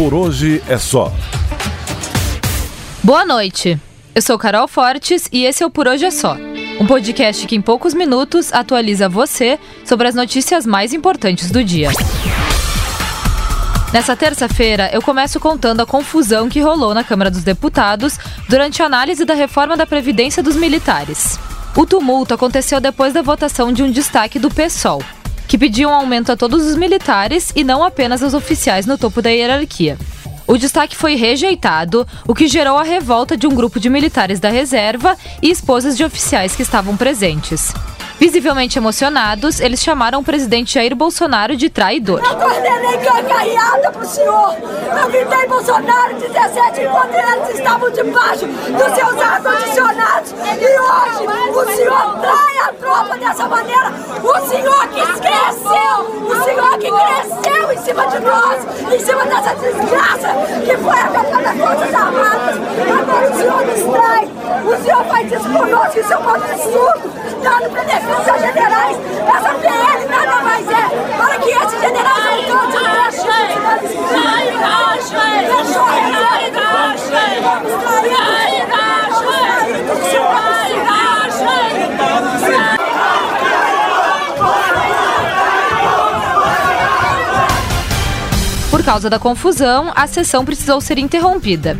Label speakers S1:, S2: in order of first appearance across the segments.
S1: Por hoje é só.
S2: Boa noite. Eu sou Carol Fortes e esse é o Por Hoje é Só. Um podcast que em poucos minutos atualiza você sobre as notícias mais importantes do dia. Nessa terça-feira, eu começo contando a confusão que rolou na Câmara dos Deputados durante a análise da reforma da Previdência dos Militares. O tumulto aconteceu depois da votação de um destaque do PSOL, que pediu um aumento a todos os militares e não apenas aos oficiais no topo da hierarquia. O destaque foi rejeitado, o que gerou a revolta de um grupo de militares da reserva e esposas de oficiais que estavam presentes. Visivelmente emocionados, eles chamaram o presidente Jair Bolsonaro de traidor.
S3: Eu coordenei ganhada pro senhor. Eu gritei Bolsonaro 17 enquanto eles estavam debaixo dos seus ar-condicionados. E hoje o senhor trai a tropa dessa maneira. O senhor que cresceu, o senhor que cresceu em cima de nós, em cima dessa desgraça que foi a das Forças Armadas. Agora o senhor nos trai. O senhor faz isso conosco, isso é um absurdo. Dando benefício aos generais. Essa PL nada mais é para que esses generais são todos a reserva. Vamos trair.
S2: Causa da confusão, a sessão precisou ser interrompida.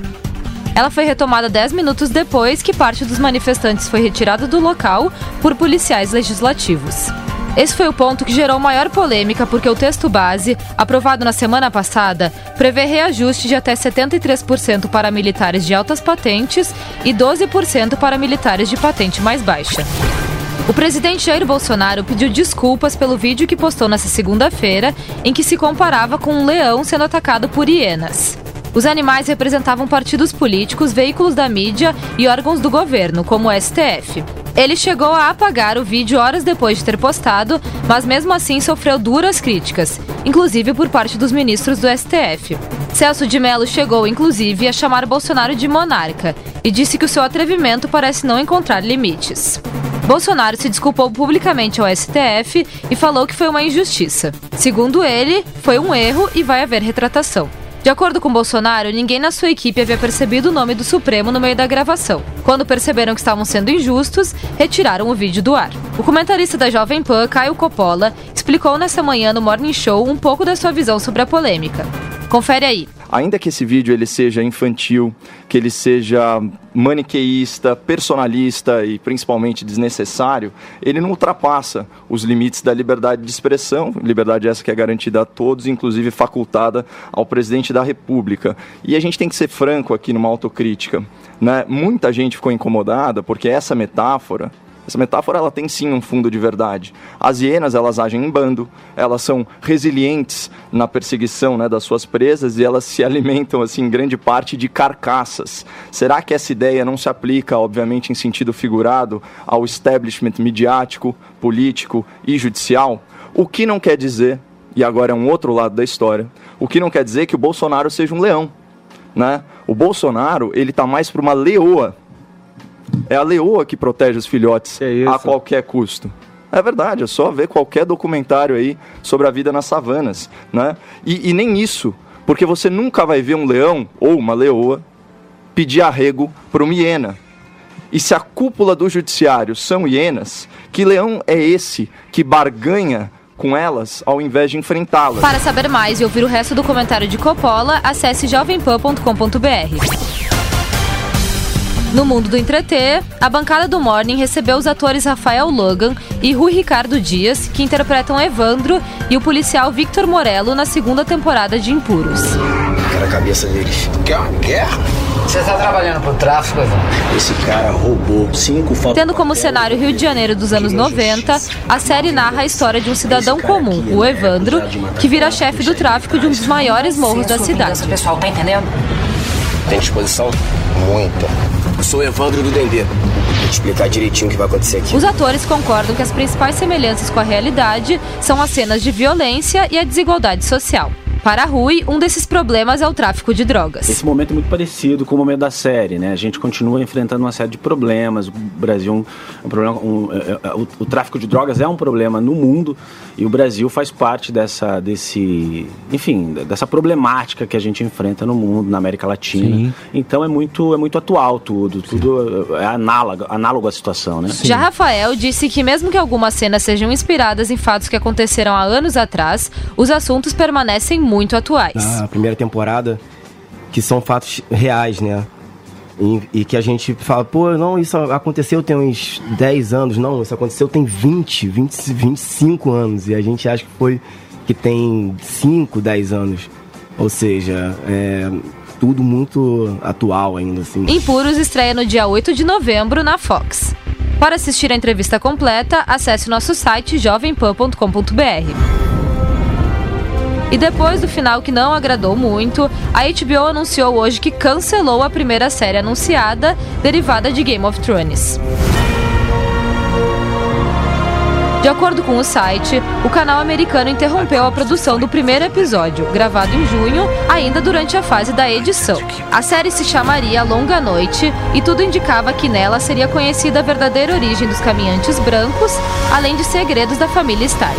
S2: Ela foi retomada 10 minutos depois que parte dos manifestantes foi retirada do local por policiais legislativos. Esse foi o ponto que gerou maior polêmica porque o texto base, aprovado na semana passada, prevê reajuste de até 73% para militares de altas patentes e 12% para militares de patente mais baixa. O presidente Jair Bolsonaro pediu desculpas pelo vídeo que postou nesta segunda-feira, em que se comparava com um leão sendo atacado por hienas. Os animais representavam partidos políticos, veículos da mídia e órgãos do governo, como o STF. Ele chegou a apagar o vídeo horas depois de ter postado, mas mesmo assim sofreu duras críticas, inclusive por parte dos ministros do STF. Celso de Mello chegou, inclusive, a chamar Bolsonaro de monarca e disse que o seu atrevimento parece não encontrar limites. Bolsonaro se desculpou publicamente ao STF e falou que foi uma injustiça. Segundo ele, foi um erro e vai haver retratação. De acordo com Bolsonaro, ninguém na sua equipe havia percebido o nome do Supremo no meio da gravação. Quando perceberam que estavam sendo injustos, retiraram o vídeo do ar. O comentarista da Jovem Pan, Caio Coppola, explicou nessa manhã no Morning Show um pouco da sua visão sobre a polêmica. Confere aí
S4: ainda que esse vídeo ele seja infantil, que ele seja maniqueísta, personalista e principalmente desnecessário, ele não ultrapassa os limites da liberdade de expressão, liberdade essa que é garantida a todos, inclusive facultada ao presidente da República. E a gente tem que ser franco aqui numa autocrítica. Né? Muita gente ficou incomodada porque essa metáfora essa metáfora ela tem sim um fundo de verdade. As hienas elas agem em bando, elas são resilientes na perseguição né, das suas presas e elas se alimentam assim em grande parte de carcaças. Será que essa ideia não se aplica, obviamente, em sentido figurado, ao establishment midiático, político e judicial? O que não quer dizer, e agora é um outro lado da história, o que não quer dizer que o Bolsonaro seja um leão. Né? O Bolsonaro ele está mais para uma leoa é a leoa que protege os filhotes é a qualquer custo. É verdade, é só ver qualquer documentário aí sobre a vida nas savanas, né? E, e nem isso, porque você nunca vai ver um leão ou uma leoa pedir arrego para uma hiena. E se a cúpula do judiciário são hienas, que leão é esse que barganha com elas ao invés de enfrentá-las?
S2: Para saber mais e ouvir o resto do comentário de Coppola, acesse jovempan.com.br. No mundo do entreter, a bancada do Morning recebeu os atores Rafael Logan e Rui Ricardo Dias, que interpretam Evandro e o policial Victor Morello na segunda temporada de Impuros.
S5: Quero a cabeça deles.
S6: Quer uma guerra? Você está trabalhando pro tráfico, Evandro?
S5: Esse cara roubou cinco fotos.
S2: Tendo como cenário Rio de Janeiro dos anos 90, a série narra a história de um cidadão comum, o Evandro, que vira chefe do tráfico de um dos maiores morros da cidade. O
S6: pessoal tá entendendo?
S5: Tem disposição? Muita. Sou Evandro do Dendê. Vou te explicar direitinho o que vai acontecer aqui.
S2: Os atores concordam que as principais semelhanças com a realidade são as cenas de violência e a desigualdade social. Para Rui, um desses problemas é o tráfico de drogas.
S1: Esse momento é muito parecido com o momento da série, né? A gente continua enfrentando uma série de problemas. O Brasil é um, problema, um, é, é, o, o, tráfico de drogas é um problema no mundo e o Brasil faz parte dessa, desse, enfim, dessa problemática que a gente enfrenta no mundo, na América Latina. Sim. Então é muito, é muito atual tudo, tudo é análogo, análogo à situação, né?
S2: Sim. Já Rafael disse que mesmo que algumas cenas sejam inspiradas em fatos que aconteceram há anos atrás, os assuntos permanecem muito atuais.
S7: A primeira temporada, que são fatos reais, né? E, e, que a gente fala, pô, não, isso aconteceu tem uns 10 anos. Não, isso aconteceu tem 20, 20 25 anos. E a gente acha que foi que tem 5, 10 anos. Ou seja, é tudo muito atual ainda, assim.
S2: Impuros estreia no dia 8 de novembro na Fox. Para assistir a entrevista completa, acesse o nosso site jovempan.com.br. E depois do final que não agradou muito, a HBO anunciou hoje que cancelou a primeira série anunciada, derivada de Game of Thrones. De acordo com o site, o canal americano interrompeu a produção do primeiro episódio, gravado em junho, ainda durante a fase da edição. A série se chamaria Longa Noite e tudo indicava que nela seria conhecida a verdadeira origem dos caminhantes brancos, além de segredos da família Stark.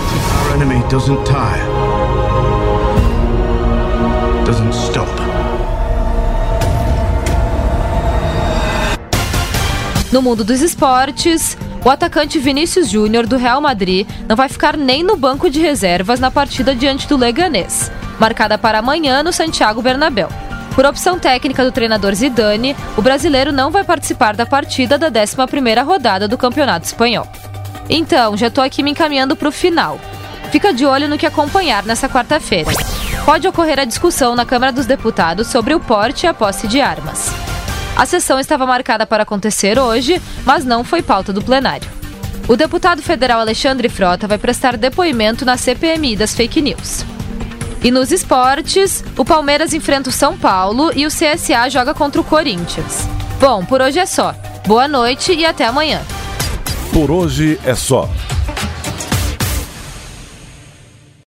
S2: No mundo dos esportes, o atacante Vinícius Júnior do Real Madrid não vai ficar nem no banco de reservas na partida diante do Leganés, marcada para amanhã no Santiago Bernabéu. Por opção técnica do treinador Zidane, o brasileiro não vai participar da partida da 11ª rodada do Campeonato Espanhol. Então, já estou aqui me encaminhando para o final. Fica de olho no que acompanhar nessa quarta-feira pode ocorrer a discussão na Câmara dos Deputados sobre o porte e a posse de armas. A sessão estava marcada para acontecer hoje, mas não foi pauta do plenário. O deputado federal Alexandre Frota vai prestar depoimento na CPMI das fake news. E nos esportes, o Palmeiras enfrenta o São Paulo e o CSA joga contra o Corinthians. Bom, por hoje é só. Boa noite e até amanhã.
S8: Por hoje é só.